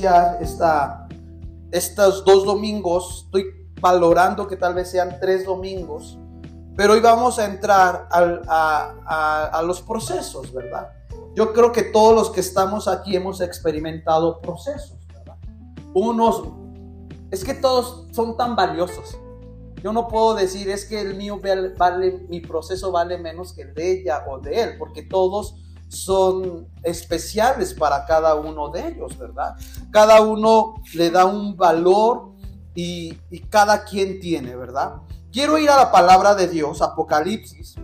iniciar estos dos domingos. Estoy valorando que tal vez sean tres domingos. Pero hoy vamos a entrar a, a los procesos, ¿verdad? Yo creo que todos los que estamos aquí hemos experimentado procesos, ¿verdad? Unos, es que todos son tan valiosos. Yo no puedo decir es que el mío vale, mi proceso vale menos que el de ella o de él, porque todos son especiales para cada uno de ellos, ¿verdad? Cada uno le da un valor y, cada quien tiene, ¿verdad? Quiero ir a la palabra de Dios, Apocalipsis,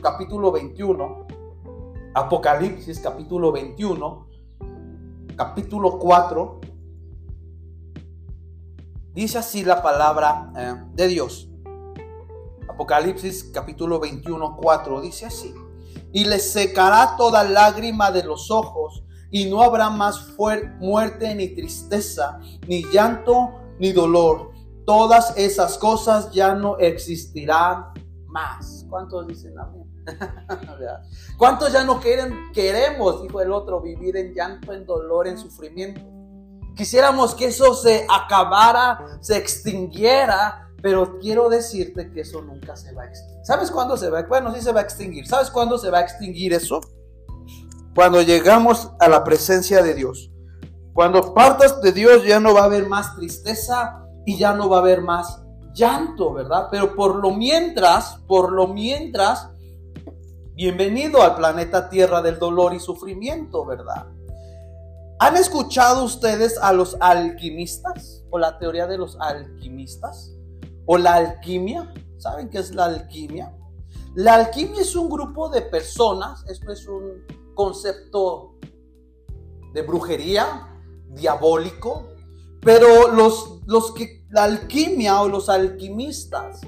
capítulo 21, Apocalipsis, capítulo 21, capítulo 4, Dice así la palabra eh, de Dios. Apocalipsis capítulo 21, 4 dice así. Y le secará toda lágrima de los ojos y no habrá más muerte ni tristeza, ni llanto, ni dolor. Todas esas cosas ya no existirán más. ¿Cuántos dicen amén? ¿Cuántos ya no quieren, queremos, dijo el otro, vivir en llanto, en dolor, en sufrimiento? Quisiéramos que eso se acabara, se extinguiera, pero quiero decirte que eso nunca se va a extinguir. ¿Sabes cuándo se va? Bueno, sí se va a extinguir. ¿Sabes cuándo se va a extinguir eso? Cuando llegamos a la presencia de Dios. Cuando partas de Dios ya no va a haber más tristeza y ya no va a haber más llanto, ¿verdad? Pero por lo mientras, por lo mientras, bienvenido al planeta Tierra del dolor y sufrimiento, ¿verdad? ¿Han escuchado ustedes a los alquimistas o la teoría de los alquimistas o la alquimia? ¿Saben qué es la alquimia? La alquimia es un grupo de personas, esto es un concepto de brujería, diabólico, pero los, los que la alquimia o los alquimistas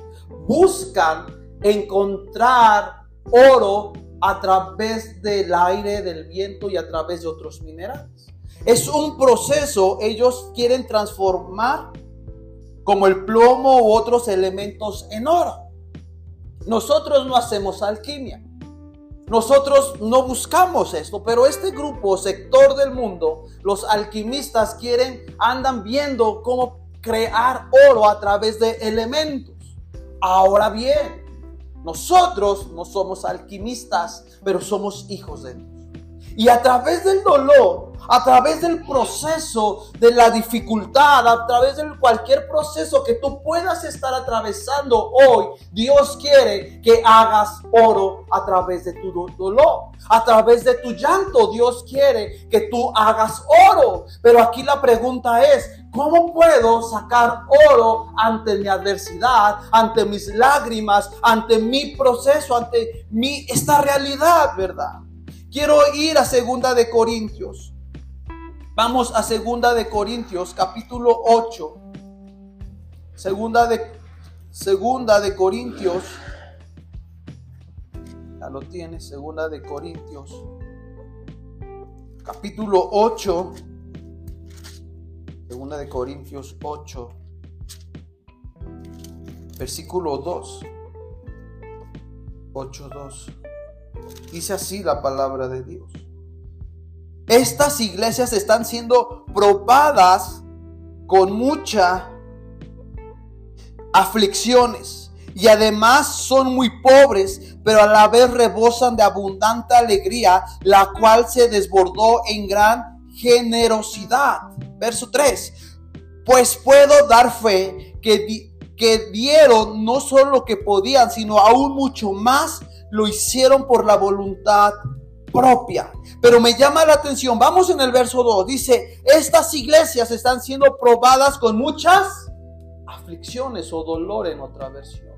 buscan encontrar oro a través del aire, del viento y a través de otros minerales. Es un proceso, ellos quieren transformar como el plomo u otros elementos en oro. Nosotros no hacemos alquimia. Nosotros no buscamos esto, pero este grupo, sector del mundo, los alquimistas quieren, andan viendo cómo crear oro a través de elementos. Ahora bien, nosotros no somos alquimistas, pero somos hijos de Dios. Y a través del dolor, a través del proceso de la dificultad, a través de cualquier proceso que tú puedas estar atravesando hoy, Dios quiere que hagas oro a través de tu dolor, a través de tu llanto. Dios quiere que tú hagas oro. Pero aquí la pregunta es, ¿cómo puedo sacar oro ante mi adversidad, ante mis lágrimas, ante mi proceso, ante mi esta realidad, verdad? Quiero ir a segunda de Corintios Vamos a segunda de Corintios, capítulo 8. Segunda de, segunda de Corintios. Ya lo tienes, segunda de Corintios. Capítulo 8. Segunda de Corintios 8. Versículo 2. 8, 2. Dice así la palabra de Dios. Estas iglesias están siendo probadas con mucha aflicciones y además son muy pobres, pero a la vez rebosan de abundante alegría, la cual se desbordó en gran generosidad. Verso 3. Pues puedo dar fe que, que dieron no solo lo que podían, sino aún mucho más lo hicieron por la voluntad propia. Pero me llama la atención, vamos en el verso 2, dice, estas iglesias están siendo probadas con muchas aflicciones o dolor en otra versión.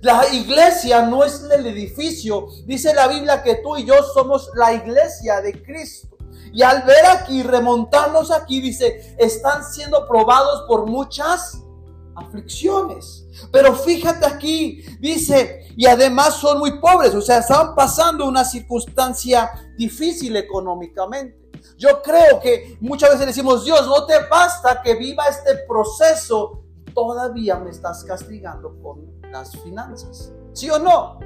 La iglesia no es el edificio, dice la Biblia que tú y yo somos la iglesia de Cristo. Y al ver aquí, remontarnos aquí, dice, están siendo probados por muchas aflicciones. Pero fíjate aquí, dice, y además son muy pobres, o sea, están pasando una circunstancia difícil económicamente. Yo creo que muchas veces decimos, Dios, no te basta que viva este proceso, todavía me estás castigando con las finanzas. ¿Sí o no?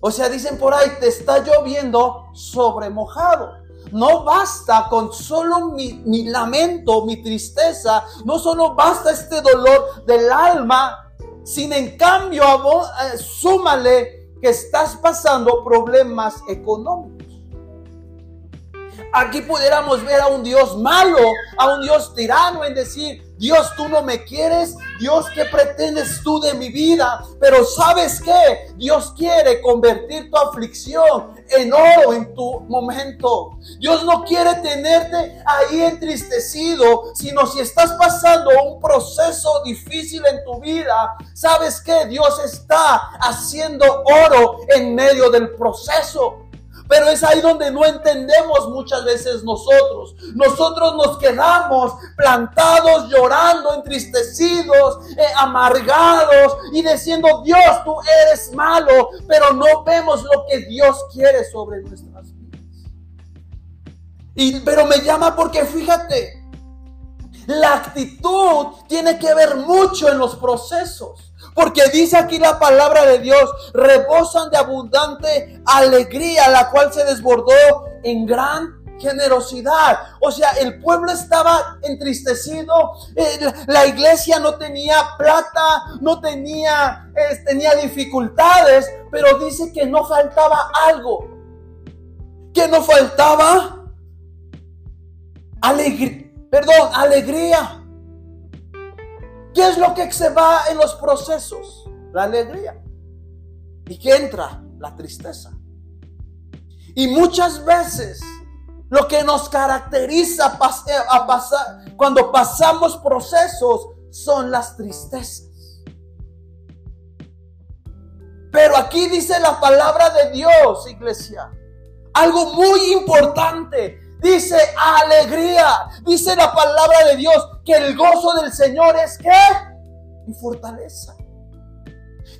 O sea, dicen por ahí, te está lloviendo sobre mojado. No basta con solo mi, lamento, mi tristeza, no solo basta este dolor del alma, sin en cambio, eh, súmale que estás pasando problemas económicos. Aquí pudiéramos ver a un Dios malo, a un Dios tirano en decir, Dios, tú no me quieres. Dios, ¿qué pretendes tú de mi vida? Pero sabes qué? Dios quiere convertir tu aflicción en oro en tu momento. Dios no quiere tenerte ahí entristecido, sino si estás pasando un proceso difícil en tu vida, sabes qué? Dios está haciendo oro en medio del proceso. Pero es ahí donde no entendemos muchas veces nosotros. Nosotros nos quedamos plantados, llorando, entristecidos, eh, amargados y diciendo, Dios, tú eres malo, pero no vemos lo que Dios quiere sobre nuestras vidas. Y, pero me llama porque fíjate, la actitud tiene que ver mucho en los procesos. Porque dice aquí la palabra de Dios, rebosan de abundante alegría, la cual se desbordó en gran generosidad. O sea, el pueblo estaba entristecido, eh, la iglesia no tenía plata, no tenía, tenía dificultades, pero dice que no faltaba algo. Que no faltaba alegría, perdón, alegría. ¿Qué es lo que se va en los procesos? La alegría. ¿Y qué entra? La tristeza. Y muchas veces lo que nos caracteriza eh, cuando pasamos procesos son las tristezas. Pero aquí dice la palabra de Dios, iglesia. Algo muy importante. Dice alegría. Dice la palabra de Dios que el gozo del Señor es qué? Mi fortaleza.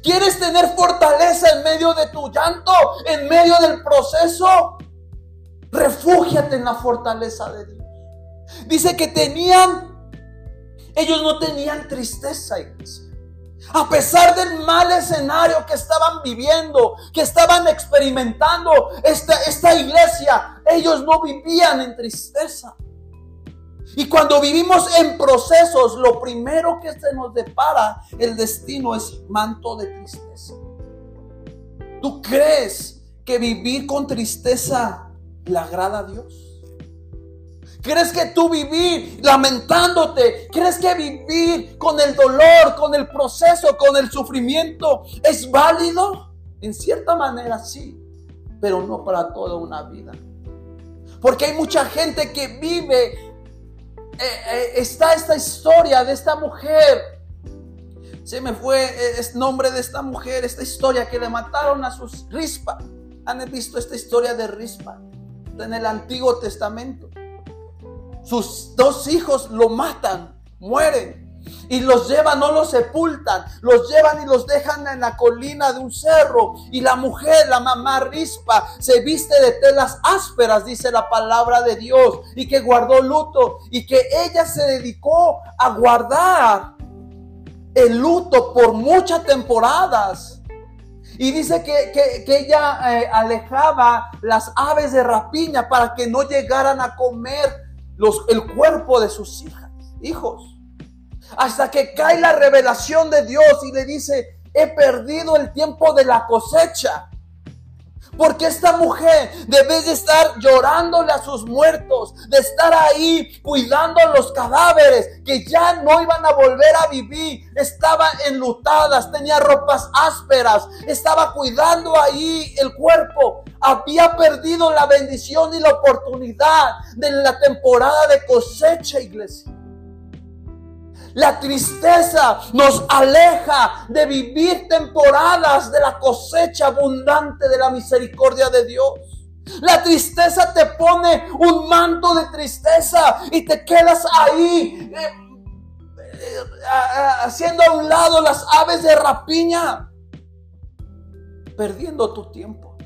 ¿Quieres tener fortaleza en medio de tu llanto? En medio del proceso. Refúgiate en la fortaleza de Dios. Dice que tenían, ellos no tenían tristeza, iglesia. A pesar del mal escenario que estaban viviendo, que estaban experimentando esta, esta iglesia, ellos no vivían en tristeza. Y cuando vivimos en procesos, lo primero que se nos depara el destino es manto de tristeza. ¿Tú crees que vivir con tristeza le agrada a Dios? ¿Crees que tú vivir lamentándote? ¿Crees que vivir con el dolor, con el proceso, con el sufrimiento es válido? En cierta manera sí, pero no para toda una vida. Porque hay mucha gente que vive, eh, eh, está esta historia de esta mujer. Se me fue el eh, nombre de esta mujer, esta historia que le mataron a sus rispa. ¿Han visto esta historia de rispa? En el Antiguo Testamento. Sus dos hijos lo matan, mueren. Y los llevan, no los sepultan, los llevan y los dejan en la colina de un cerro. Y la mujer, la mamá rispa, se viste de telas ásperas, dice la palabra de Dios, y que guardó luto, y que ella se dedicó a guardar el luto por muchas temporadas. Y dice que, ella eh, alejaba las aves de rapiña para que no llegaran a comer el cuerpo de sus hijas, hijos. Hasta que cae la revelación de Dios y le dice, he perdido el tiempo de la cosecha. Porque esta mujer, debe de estar llorándole a sus muertos, de estar ahí cuidando a los cadáveres que ya no iban a volver a vivir, estaban enlutadas, tenía ropas ásperas, estaba cuidando ahí el cuerpo, había perdido la bendición y la oportunidad de la temporada de cosecha, iglesia. La tristeza nos aleja de vivir temporadas de la cosecha abundante de la misericordia de Dios. La tristeza te pone un manto de tristeza y te quedas ahí eh, eh, haciendo a un lado las aves de rapiña, perdiendo tu tiempo.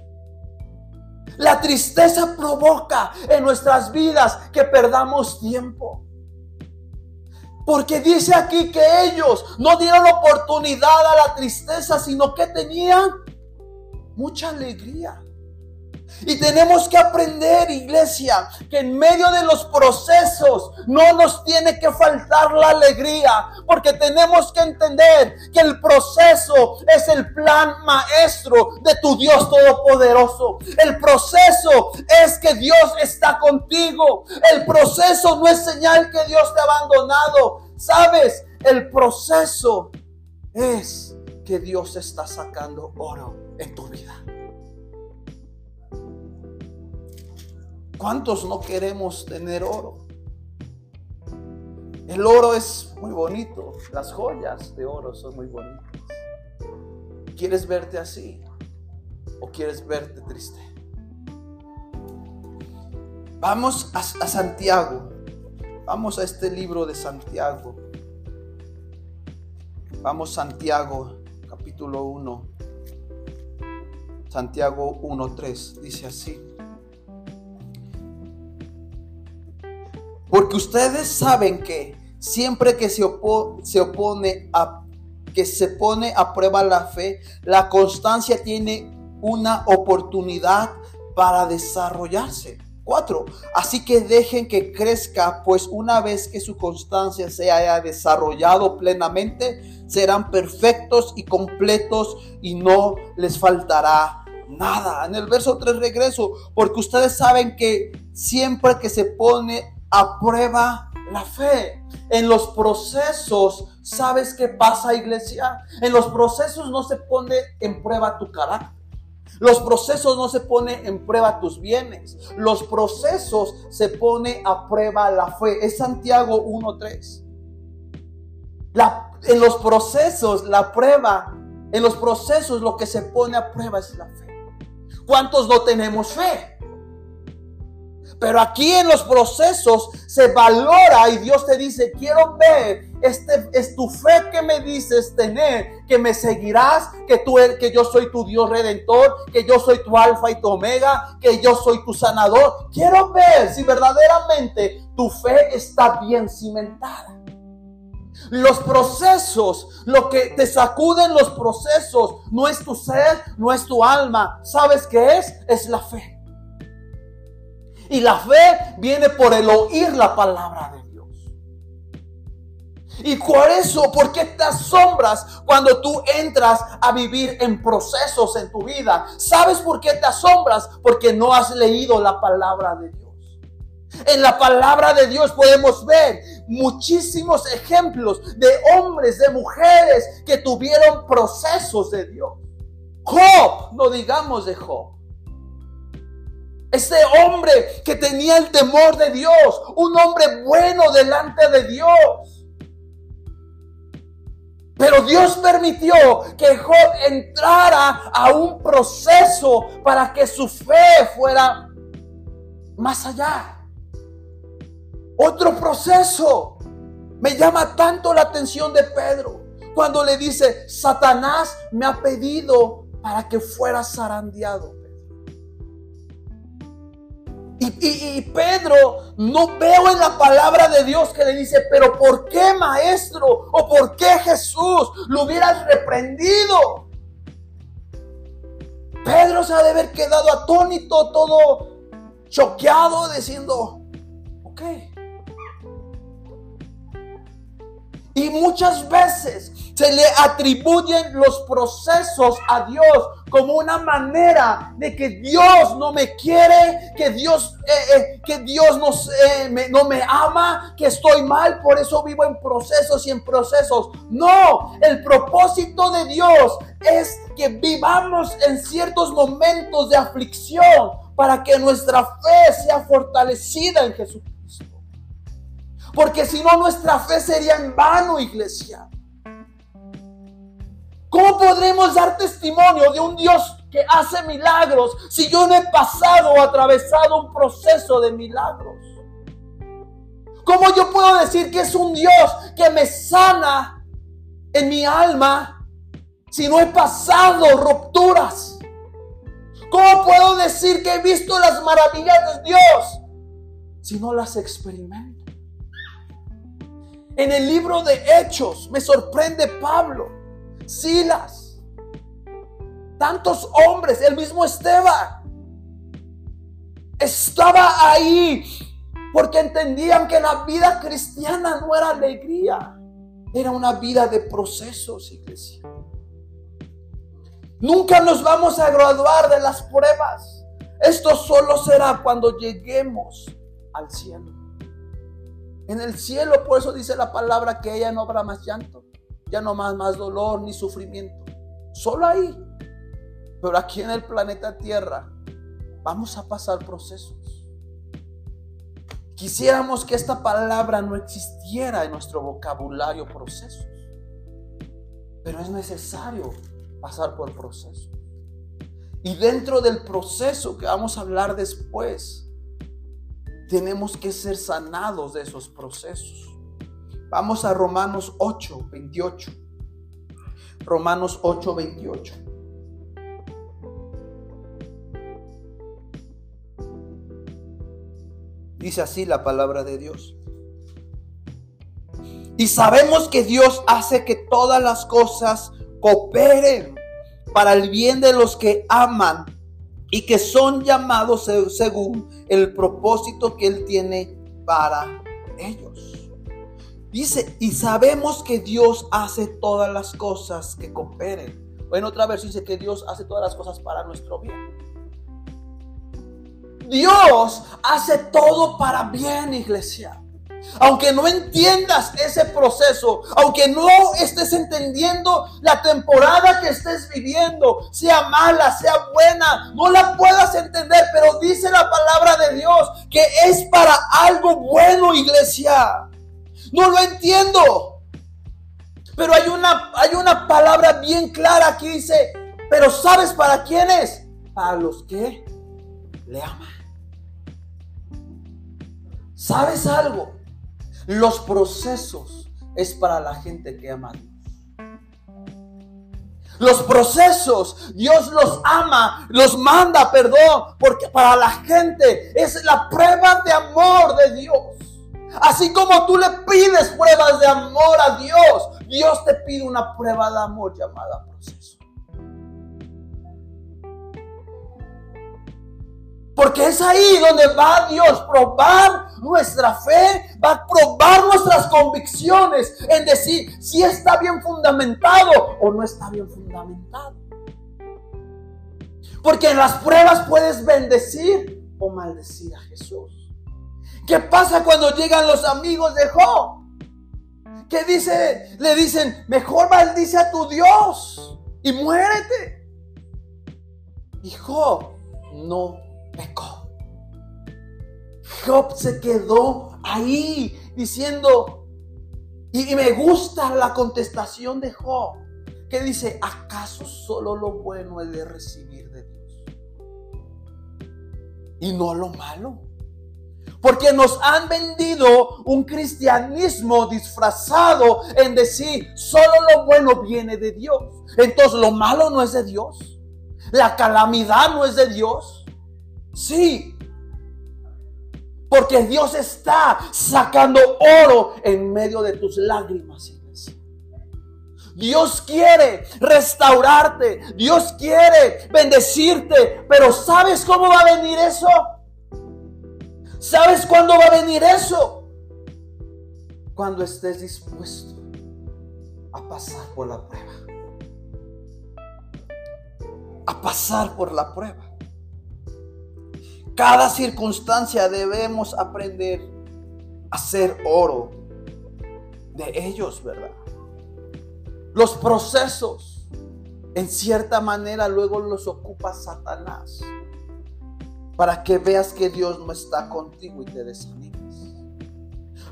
La tristeza provoca en nuestras vidas que perdamos tiempo. Porque dice aquí que ellos no dieron oportunidad a la tristeza, sino que tenían mucha alegría. Y tenemos que aprender, iglesia, que en medio de los procesos no nos tiene que faltar la alegría, porque tenemos que entender que el proceso es el plan maestro de tu Dios Todopoderoso. El proceso es que Dios está contigo. El proceso no es señal que Dios te ha abandonado. Sabes, el proceso es que Dios está sacando oro en tu vida. ¿Cuántos no queremos tener oro? El oro es muy bonito, las joyas de oro son muy bonitas. ¿Quieres verte así o quieres verte triste? Vamos a, a Santiago, vamos a este libro de Santiago. Vamos Santiago, capítulo 1. Santiago 1.3, dice así. Porque ustedes saben que siempre que se, se opone a que se pone a prueba la fe, la constancia tiene una oportunidad para desarrollarse. Cuatro, así que dejen que crezca, pues una vez que su constancia se haya desarrollado plenamente, serán perfectos y completos y no les faltará nada. En el verso 3 regreso, porque ustedes saben que siempre que se pone a prueba la fe. En los procesos, ¿sabes qué pasa, iglesia? En los procesos no se pone en prueba tu carácter. Los procesos no se pone en prueba tus bienes. Los procesos se pone a prueba la fe. Es Santiago 1.3. En los procesos, la prueba, en los procesos lo que se pone a prueba es la fe. ¿Cuántos no tenemos fe? Pero aquí en los procesos se valora y Dios te dice, quiero ver, este es tu fe que me dices tener, que me seguirás, que tú que yo soy tu Dios redentor, que yo soy tu alfa y tu omega, que yo soy tu sanador. Quiero ver si verdaderamente tu fe está bien cimentada. Los procesos, lo que te sacuden los procesos, no es tu ser, no es tu alma. ¿Sabes qué es? Es la fe. Y la fe viene por el oír la palabra de Dios. Y por eso, ¿por qué te asombras cuando tú entras a vivir en procesos en tu vida? ¿Sabes por qué te asombras? Porque no has leído la palabra de Dios. En la palabra de Dios podemos ver muchísimos ejemplos de hombres, de mujeres que tuvieron procesos de Dios. Job, no digamos de Job. Ese hombre que tenía el temor de Dios, un hombre bueno delante de Dios. Pero Dios permitió que Job entrara a un proceso para que su fe fuera más allá. Otro proceso. Me llama tanto la atención de Pedro cuando le dice, Satanás me ha pedido para que fuera zarandeado. Y, Pedro no veo en la palabra de Dios que le dice, pero ¿por qué maestro? ¿O por qué Jesús lo hubieras reprendido? Pedro se ha de haber quedado atónito, todo choqueado, diciendo, ok. Y muchas veces se le atribuyen los procesos a Dios como una manera de que Dios no me quiere, que Dios, eh, eh, que Dios no, me, no me ama, que estoy mal, por eso vivo en procesos y en procesos. No, el propósito de Dios es que vivamos en ciertos momentos de aflicción para que nuestra fe sea fortalecida en Jesucristo. Porque si no, nuestra fe sería en vano, iglesia. ¿Cómo podremos dar testimonio de un Dios que hace milagros si yo no he pasado o atravesado un proceso de milagros? ¿Cómo yo puedo decir que es un Dios que me sana en mi alma si no he pasado rupturas? ¿Cómo puedo decir que he visto las maravillas de Dios si no las experimento? En el libro de Hechos me sorprende Pablo Silas, tantos hombres, el mismo Esteban, estaba ahí porque entendían que la vida cristiana no era alegría, era una vida de procesos, iglesia. Nunca nos vamos a graduar de las pruebas. Esto solo será cuando lleguemos al cielo. En el cielo, por eso dice la palabra que ella no habrá más llanto, ya no más, más dolor ni sufrimiento. Solo ahí. Pero aquí en el planeta Tierra vamos a pasar procesos. Quisiéramos que esta palabra no existiera en nuestro vocabulario procesos. Pero es necesario pasar por procesos. Y dentro del proceso que vamos a hablar después, tenemos que ser sanados de esos procesos. Vamos a Romanos 8, 28. Romanos 8, 28. Dice así la palabra de Dios. Y sabemos que Dios hace que todas las cosas cooperen para el bien de los que aman y que son llamados según el propósito que Él tiene para ellos. Dice, y sabemos que Dios hace todas las cosas que cooperen. O en otra versión dice que Dios hace todas las cosas para nuestro bien. Dios hace todo para bien, iglesia. Aunque no entiendas ese proceso, aunque no estés entendiendo la temporada que estés viviendo, sea mala, sea buena, no la puedas entender, pero dice la palabra de Dios que es para algo bueno, iglesia. No lo entiendo. Pero hay una, hay una palabra bien clara que dice, pero ¿sabes para quién es? Para los que le aman. ¿Sabes algo? Los procesos es para la gente que ama a Dios. Los procesos, Dios los ama, los manda, perdón, porque para la gente es la prueba de amor de Dios. Así como tú le pides pruebas de amor a Dios, Dios te pide una prueba de amor llamada proceso. Porque es ahí donde va Dios probar nuestra fe, va a probar nuestras convicciones en decir si está bien fundamentado o no está bien fundamentado. Porque en las pruebas puedes bendecir o maldecir a Jesús. ¿Qué pasa cuando llegan los amigos de Job? ¿Qué dice? Le dicen, mejor maldice a tu Dios y muérete. Y Job no pecó. Job se quedó ahí diciendo, y, me gusta la contestación de Job, que dice, ¿acaso solo lo bueno es de recibir de Dios? Y no lo malo. Porque nos han vendido un cristianismo disfrazado en decir, solo lo bueno viene de Dios. Entonces lo malo no es de Dios. La calamidad no es de Dios. Sí, porque Dios está sacando oro en medio de tus lágrimas. Dios quiere restaurarte. Dios quiere bendecirte. Pero ¿sabes cómo va a venir eso? ¿Sabes cuándo va a venir eso? Cuando estés dispuesto a pasar por la prueba. A pasar por la prueba cada circunstancia debemos aprender a ser oro de ellos, ¿verdad? Los procesos, en cierta manera, luego los ocupa Satanás para que veas que Dios no está contigo y te desanimes.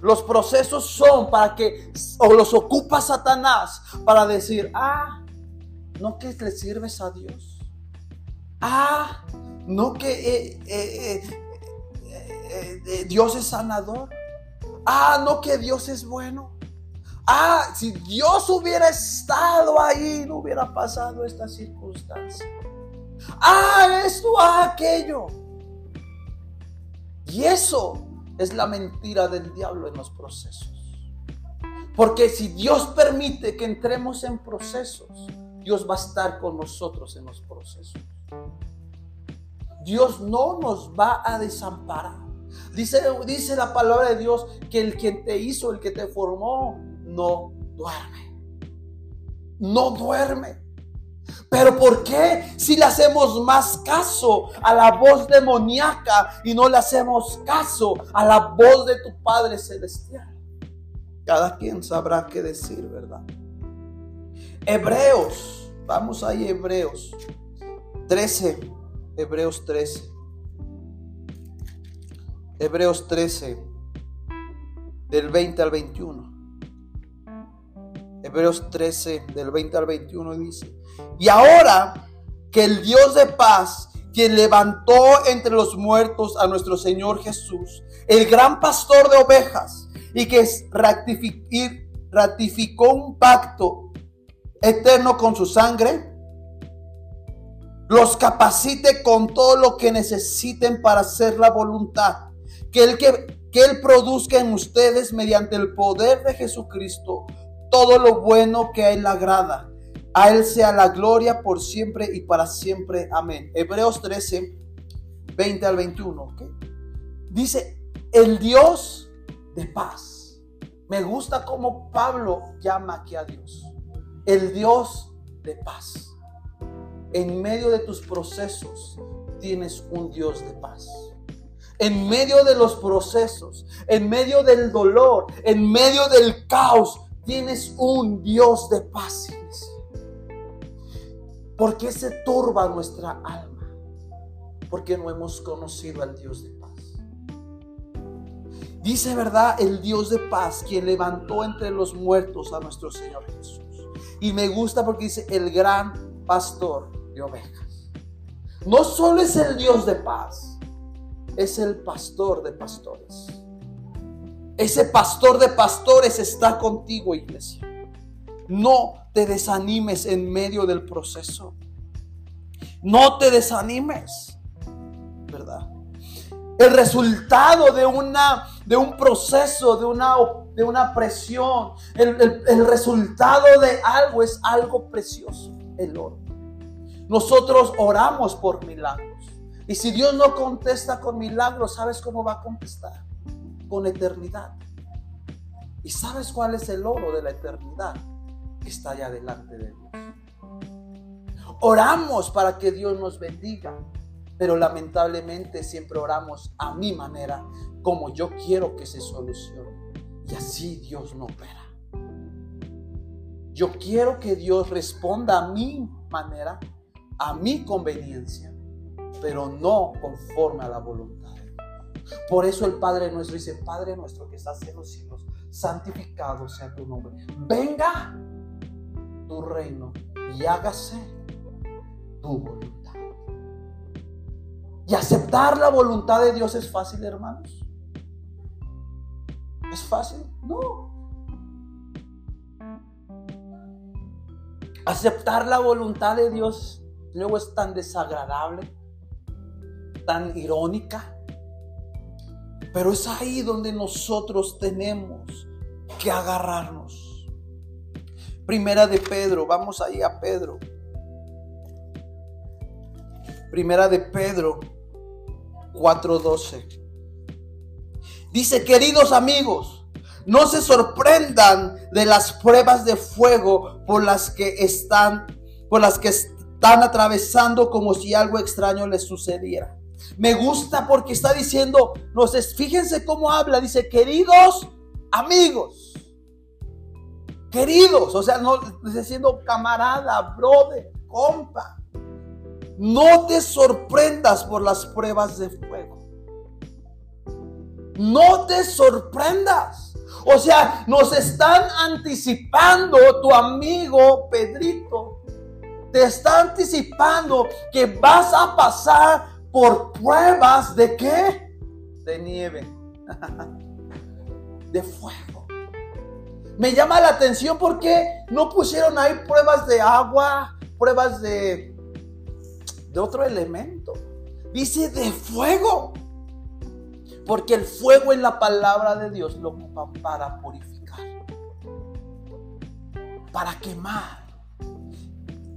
Los procesos son para que, o los ocupa Satanás para decir, ah, no que le sirves a Dios. Ah, no que eh, eh, eh, Dios es sanador. Ah, no que Dios es bueno. Ah, si Dios hubiera estado ahí, no hubiera pasado esta circunstancia. Ah, esto, ah, aquello. Y eso es la mentira del diablo en los procesos. Porque si Dios permite que entremos en procesos, Dios va a estar con nosotros en los procesos. Dios no nos va a desamparar. Dice, dice la palabra de Dios que el quien te hizo, el que te formó, no duerme. No duerme. Pero ¿por qué si le hacemos más caso a la voz demoníaca y no le hacemos caso a la voz de tu Padre Celestial? Cada quien sabrá qué decir, ¿verdad? Hebreos, vamos ahí, Hebreos 13, Hebreos 13. Hebreos 13, del 20 al 21. Hebreos 13, del 20 al 21 dice, y ahora que el Dios de paz, quien levantó entre los muertos a nuestro Señor Jesús, el gran pastor de ovejas, y que ratificó un pacto eterno con su sangre, los capacite con todo lo que necesiten para hacer la voluntad, que Él, que, que él produzca en ustedes mediante el poder de Jesucristo todo lo bueno que a Él agrada a Él sea la gloria por siempre y para siempre. Amén. Hebreos 13, 20 al 21. Dice, el Dios de paz. Me gusta como Pablo llama aquí a Dios. El Dios de paz. En medio de tus procesos tienes un Dios de paz. En medio de los procesos, en medio del dolor, en medio del caos, tienes un Dios de paz. ¿Por qué se turba nuestra alma? Porque no hemos conocido al Dios de paz. Dice verdad el Dios de paz, quien levantó entre los muertos a nuestro Señor Jesús. Y me gusta porque dice el gran pastor de ovejas. No solo es el Dios de paz, es el pastor de pastores. Ese pastor de pastores está contigo, iglesia. No te desanimes en medio del proceso. No te desanimes, ¿verdad? El resultado de, una, de un proceso, de una, de una presión, el, el resultado de algo es algo precioso, el oro. Nosotros oramos por milagros. Y si Dios no contesta con milagros, ¿sabes cómo va a contestar? Con eternidad. ¿Y sabes cuál es el oro de la eternidad? está allá delante de Dios. Oramos para que Dios nos bendiga, pero lamentablemente siempre oramos a mi manera, como yo quiero que se solucione. Y así Dios no opera. Yo quiero que Dios responda a mi manera, a mi conveniencia, pero no conforme a la voluntad. Por eso el Padre nuestro dice, Padre nuestro que estás en los cielos, santificado sea tu nombre. Venga tu reino y hágase tu voluntad. Y aceptar la voluntad de Dios es fácil, hermanos. ¿Es fácil? No. Aceptar la voluntad de Dios luego es tan desagradable, tan irónica. Pero es ahí donde nosotros tenemos que agarrarnos. Primera de Pedro, vamos ahí a Pedro. Primera de Pedro 4:12. Dice, queridos amigos, no se sorprendan de las pruebas de fuego por las que están, por las que están atravesando como si algo extraño les sucediera. Me gusta porque está diciendo, fíjense cómo habla, dice, queridos amigos. Queridos, o sea, no diciendo camarada, brother, compa. No te sorprendas por las pruebas de fuego. No te sorprendas. O sea, nos están anticipando tu amigo Pedrito. Te está anticipando que vas a pasar por pruebas de qué? De nieve. de fuego. Me llama la atención porque no pusieron ahí pruebas de agua, pruebas de, de otro elemento. Dice de fuego. Porque el fuego en la palabra de Dios lo ocupa para purificar, para quemar.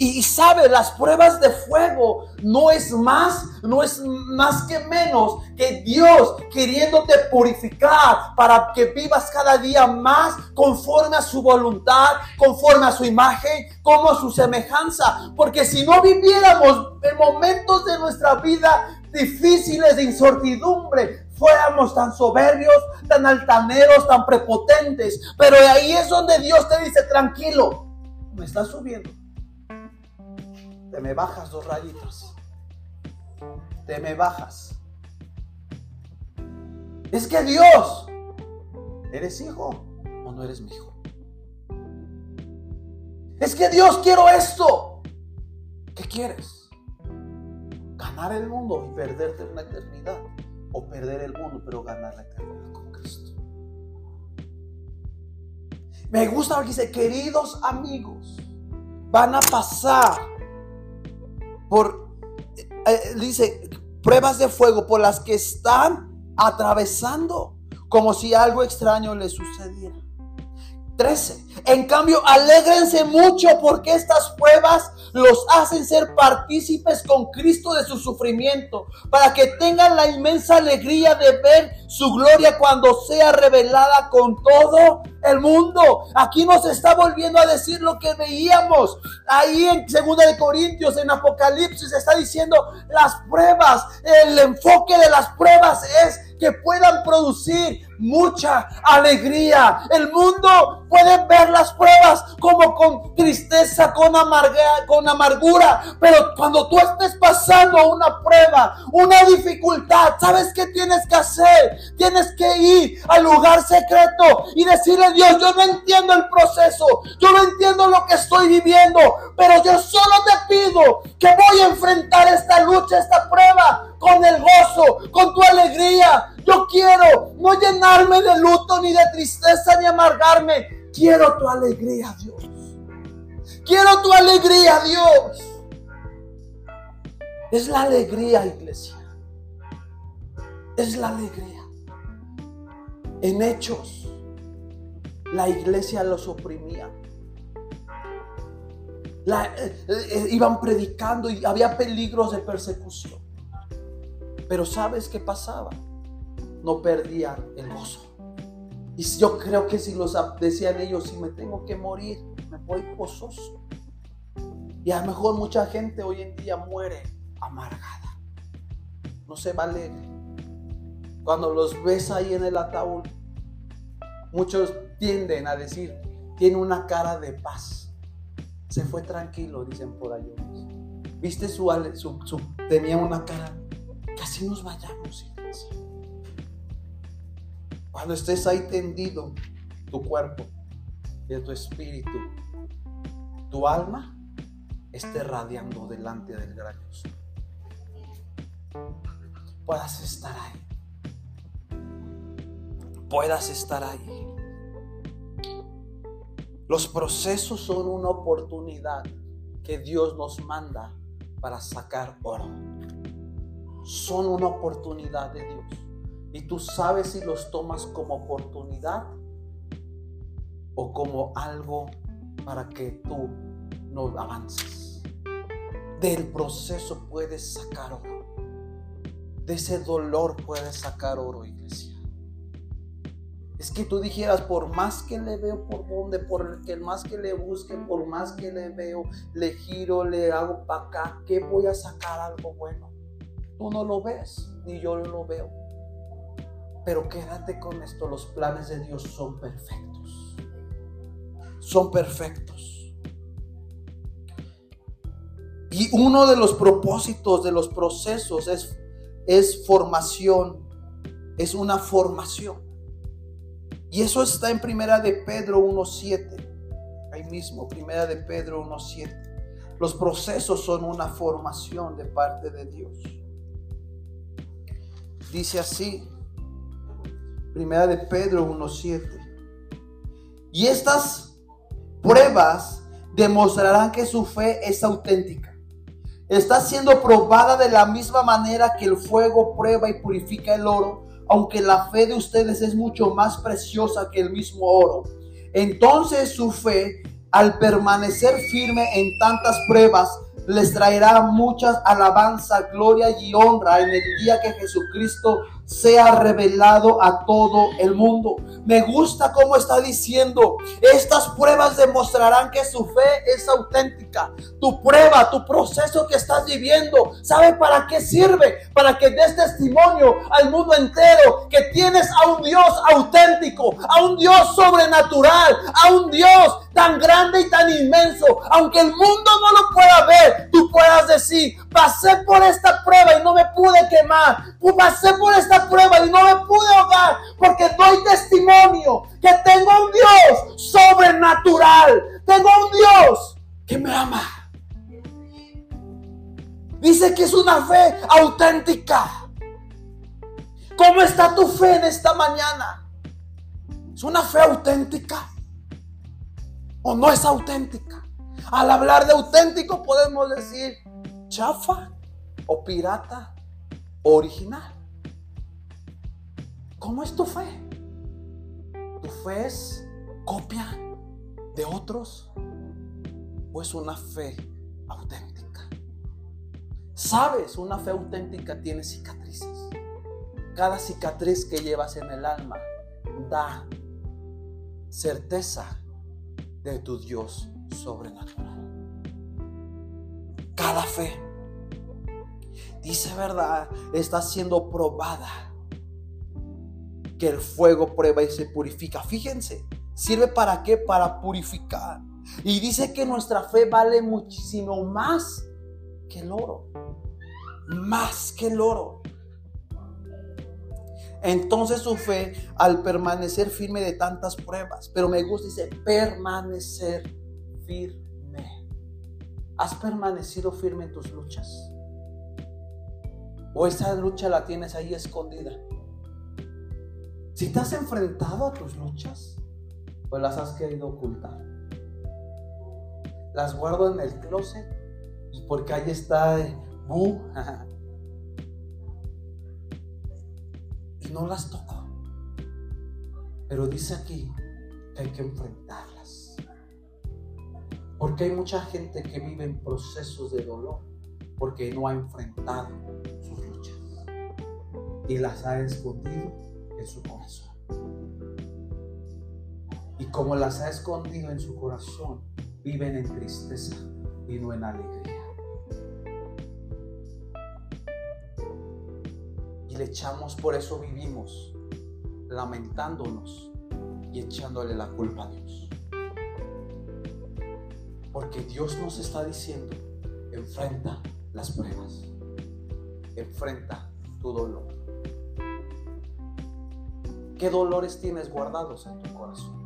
Y sabe, las pruebas de fuego no es más, no es más que menos que Dios queriéndote purificar para que vivas cada día más conforme a su voluntad, conforme a su imagen, como a su semejanza. Porque si no viviéramos en momentos de nuestra vida difíciles de incertidumbre, fuéramos tan soberbios, tan altaneros, tan prepotentes. Pero ahí es donde Dios te dice, tranquilo, me estás subiendo te me bajas dos rayitas. Te me bajas. Es que Dios, ¿eres hijo o no eres mi hijo? Es que Dios quiero esto. ¿Qué quieres? Ganar el mundo y perderte una eternidad. O perder el mundo pero ganar la eternidad con Cristo. Me gusta lo que dice, queridos amigos, van a pasar por, eh, eh, dice, pruebas de fuego por las que están atravesando, como si algo extraño les sucediera. 13. En cambio, alégrense mucho porque estas pruebas los hacen ser partícipes con Cristo de su sufrimiento, para que tengan la inmensa alegría de ver su gloria cuando sea revelada con todo el mundo. Aquí nos está volviendo a decir lo que veíamos. Ahí en Segunda de Corintios, en Apocalipsis, está diciendo las pruebas, el enfoque de las pruebas es que puedan producir mucha alegría. El mundo puede ver las pruebas como con tristeza, con, con amargura, pero cuando tú estés pasando una prueba, una dificultad, ¿sabes qué tienes que hacer? Tienes que ir al lugar secreto y decirle, Dios, yo no entiendo el proceso, yo no entiendo lo que estoy viviendo, pero yo solo te pido que voy a enfrentar esta lucha, esta prueba con el gozo, con tu alegría. Yo quiero no llenarme de luto, ni de tristeza, ni amargarme. Quiero tu alegría, Dios. Quiero tu alegría, Dios. Es la alegría, iglesia. Es la alegría. En hechos, la iglesia los oprimía. Eh, eh, iban predicando y había peligros de persecución. Pero ¿sabes qué pasaba? No perdían el gozo. Y yo creo que si los decían ellos, si me tengo que morir, me voy gozoso. Y a lo mejor mucha gente hoy en día muere amargada. No se va alegre. Cuando los ves ahí en el ataúd, muchos tienden a decir, tiene una cara de paz. Se fue tranquilo, dicen por ahí. Viste su, su tenía una cara así nos vayamos, Cuando estés ahí tendido, tu cuerpo y tu espíritu, tu alma esté radiando delante del gran Puedas estar ahí. Puedas estar ahí. Los procesos son una oportunidad que Dios nos manda para sacar oro son una oportunidad de Dios. Y tú sabes si los tomas como oportunidad o como algo para que tú no avances. Del proceso puedes sacar oro. De ese dolor puedes sacar oro, iglesia. Es que tú dijeras, por más que le veo por donde, por el más que le busque, por más que le veo, le giro, le hago para acá, ¿qué voy a sacar algo bueno? Tú no lo ves, ni yo lo veo. Pero quédate con esto, los planes de Dios son perfectos. Son perfectos. Y uno de los propósitos de los procesos es, es formación, es una formación. Y eso está en Primera de Pedro 1.7. Ahí mismo, Primera de Pedro 1.7. Los procesos son una formación de parte de Dios. Dice así, primera de Pedro 1.7. Y estas pruebas demostrarán que su fe es auténtica. Está siendo probada de la misma manera que el fuego prueba y purifica el oro, aunque la fe de ustedes es mucho más preciosa que el mismo oro. Entonces su fe al permanecer firme en tantas pruebas, les traerá muchas alabanza, gloria y honra en el día que Jesucristo sea revelado a todo el mundo. Me gusta cómo está diciendo, estas pruebas demostrarán que su fe es auténtica. Tu prueba, tu proceso que estás viviendo, ¿sabe para qué sirve? Para que des testimonio al mundo entero que tienes a un Dios auténtico, a un Dios sobrenatural, a un Dios tan grande y tan inmenso, aunque el mundo no lo pueda ver, tú puedas decir, pasé por esta prueba y no me pude quemar, pasé por esta prueba y no me pude ahogar, porque doy testimonio que tengo un Dios sobrenatural, tengo un Dios que me ama. Dice que es una fe auténtica. ¿Cómo está tu fe en esta mañana? ¿Es una fe auténtica? ¿O no es auténtica? Al hablar de auténtico podemos decir chafa o pirata original. ¿Cómo es tu fe? ¿Tu fe es copia de otros o es una fe auténtica? Sabes, una fe auténtica tiene cicatrices. Cada cicatriz que llevas en el alma da certeza de tu Dios sobrenatural. Cada fe, dice verdad, está siendo probada. Que el fuego prueba y se purifica. Fíjense, ¿sirve para qué? Para purificar. Y dice que nuestra fe vale muchísimo más que el oro. Más que el oro. Entonces su fe al permanecer firme de tantas pruebas, pero me gusta, dice, permanecer firme. ¿Has permanecido firme en tus luchas? ¿O esa lucha la tienes ahí escondida? Si te has enfrentado a tus luchas, pues las has querido ocultar. Las guardo en el closet y porque ahí está, uh, no las toco. Pero dice aquí que hay que enfrentarlas. Porque hay mucha gente que vive en procesos de dolor porque no ha enfrentado sus luchas y las ha escondido en su corazón. Y como las ha escondido en su corazón, viven en tristeza y no en alegría. Le echamos, por eso vivimos lamentándonos y echándole la culpa a Dios. Porque Dios nos está diciendo, enfrenta las pruebas, enfrenta tu dolor. ¿Qué dolores tienes guardados en tu corazón?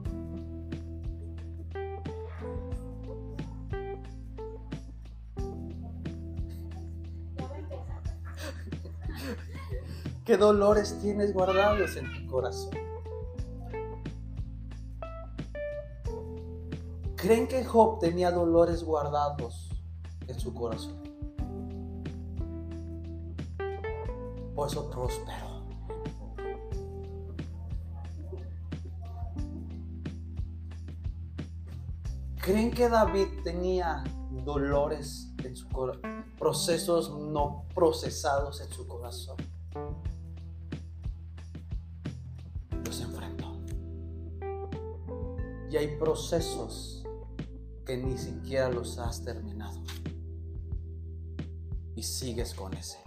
¿Qué dolores tienes guardados en tu corazón? ¿Creen que Job tenía dolores guardados en su corazón? Por eso prosperó. ¿Creen que David tenía dolores en su corazón? Procesos no procesados en su corazón. Y hay procesos que ni siquiera los has terminado. Y sigues con ese.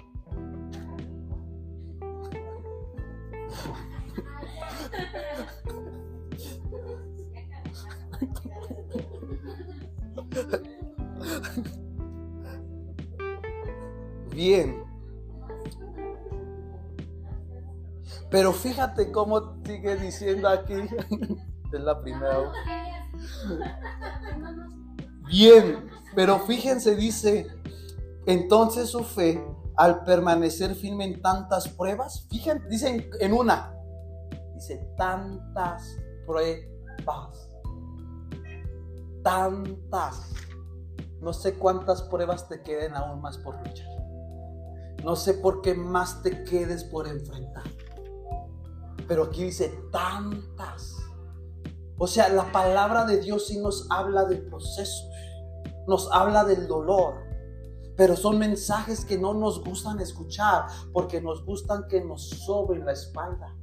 Bien. Pero fíjate cómo sigue diciendo aquí. Es la primera. Bien, pero fíjense, dice, entonces su fe, al permanecer firme en tantas pruebas, fíjense, dice en una, dice tantas pruebas, tantas. No sé cuántas pruebas te queden aún más por luchar. No sé por qué más te quedes por enfrentar. Pero aquí dice tantas O sea, la palabra de Dios sí nos habla del proceso, nos habla del dolor, pero son mensajes que no nos gustan escuchar porque nos gustan que nos soben la espalda.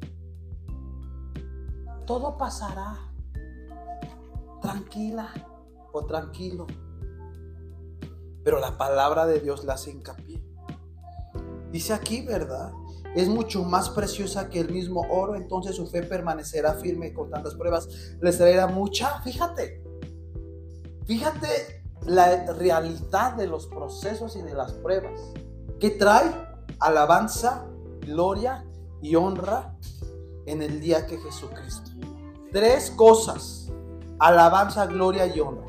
Todo pasará. Tranquila o tranquilo. Pero la palabra de Dios la hace hincapié. Dice aquí, ¿verdad? Es mucho más preciosa que el mismo oro, entonces su fe permanecerá firme con tantas pruebas. Les traerá mucha, fíjate, fíjate la realidad de los procesos y de las pruebas. Que trae alabanza, gloria y honra en el día que Jesucristo. Tres cosas, alabanza, gloria y honra.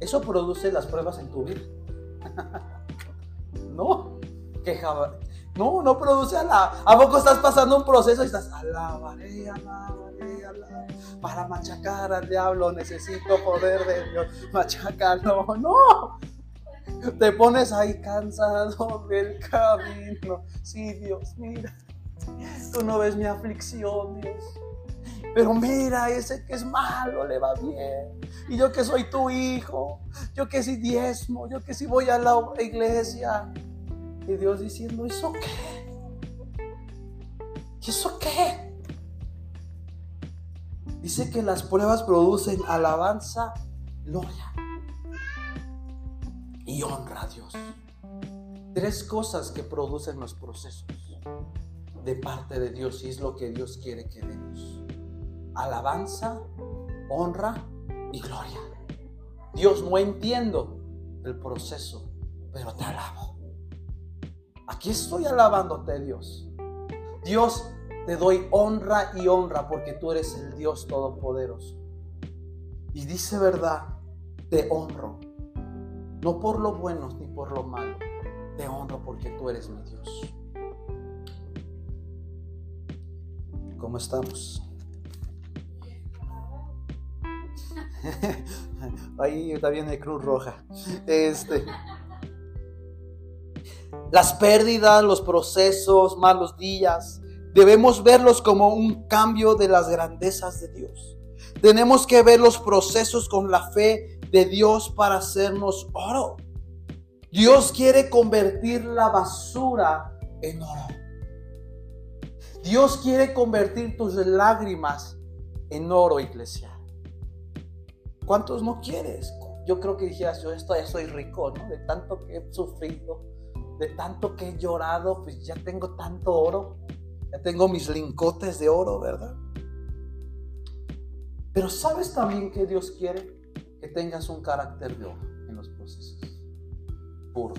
Eso produce las pruebas en tu vida. no, que no, no produce la. ¿A poco estás pasando un proceso y estás alabaré, alabaré, alabaré? Para machacar al diablo necesito poder de Dios. Machacarlo, no. Te pones ahí cansado del camino. Sí, Dios, mira. Tú no ves mi aflicción, Dios. Pero mira, ese que es malo le va bien. Y yo que soy tu hijo, yo que soy diezmo, yo que sí voy a la iglesia. Y Dios diciendo, ¿eso qué? ¿Y eso qué? Dice que las pruebas producen alabanza, gloria y honra a Dios. Tres cosas que producen los procesos de parte de Dios y es lo que Dios quiere que demos. Alabanza, honra y gloria. Dios, no entiendo el proceso, pero te alabo. Aquí estoy alabándote, Dios. Dios, te doy honra y honra porque tú eres el Dios todopoderoso. Y dice verdad, te honro. No por lo bueno ni por lo malo. Te honro porque tú eres mi Dios. ¿Cómo estamos? Ahí está bien el Cruz Roja. Este las pérdidas, los procesos, malos días, debemos verlos como un cambio de las grandezas de Dios. Tenemos que ver los procesos con la fe de Dios para hacernos oro. Dios quiere convertir la basura en oro. Dios quiere convertir tus lágrimas en oro, iglesia. ¿Cuántos no quieres? Yo creo que dijeras, yo estoy, soy rico, ¿no? De tanto que he sufrido de tanto que he llorado, pues ya tengo tanto oro, ya tengo mis lincotes de oro, ¿verdad? Pero sabes también que Dios quiere que tengas un carácter de oro en los procesos, puro.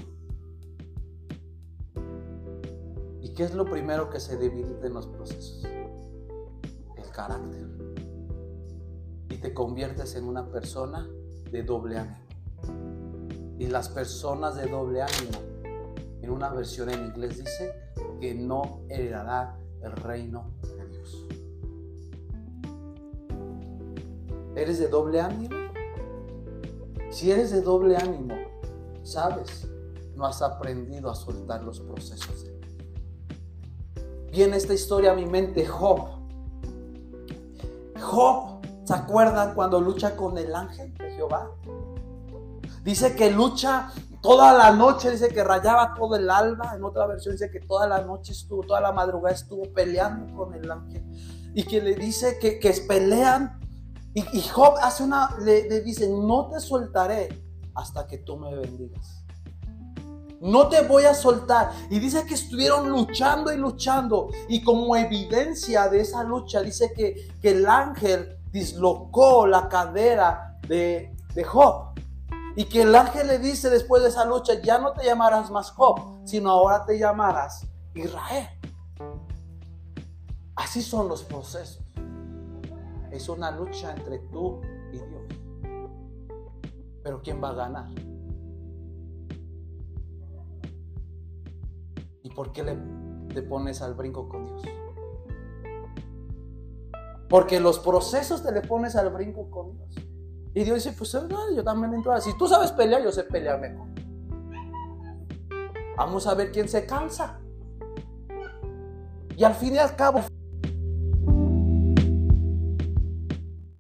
¿Y qué es lo primero que se debilita en los procesos? El carácter. Y te conviertes en una persona de doble ánimo. Y las personas de doble ánimo en una versión en inglés dice que no heredará el reino de Dios. ¿Eres de doble ánimo? Si eres de doble ánimo, sabes, no has aprendido a soltar los procesos. Viene esta historia a mi mente, Job. Job, ¿se acuerdan cuando lucha con el ángel de Jehová? Dice que lucha Toda la noche dice que rayaba todo el alba. En otra versión dice que toda la noche estuvo, toda la madrugada estuvo peleando con el ángel. Y que le dice que, que pelean. Y, Job hace una, le, le dice, no te soltaré hasta que tú me bendigas. No te voy a soltar. Y dice que estuvieron luchando y luchando. Y como evidencia de esa lucha, dice que, que el ángel dislocó la cadera de, de Job. Y que el ángel le dice después de esa lucha, ya no te llamarás más Job, sino ahora te llamarás Israel. Así son los procesos. Es una lucha entre tú y Dios. Pero ¿quién va a ganar? ¿Y por qué le, te pones al brinco con Dios? Porque los procesos te le pones al brinco con Dios. Y Dios dice, pues yo también entro. Si tú sabes pelear, yo sé pelear mejor. Vamos a ver quién se cansa. Y al fin y al cabo,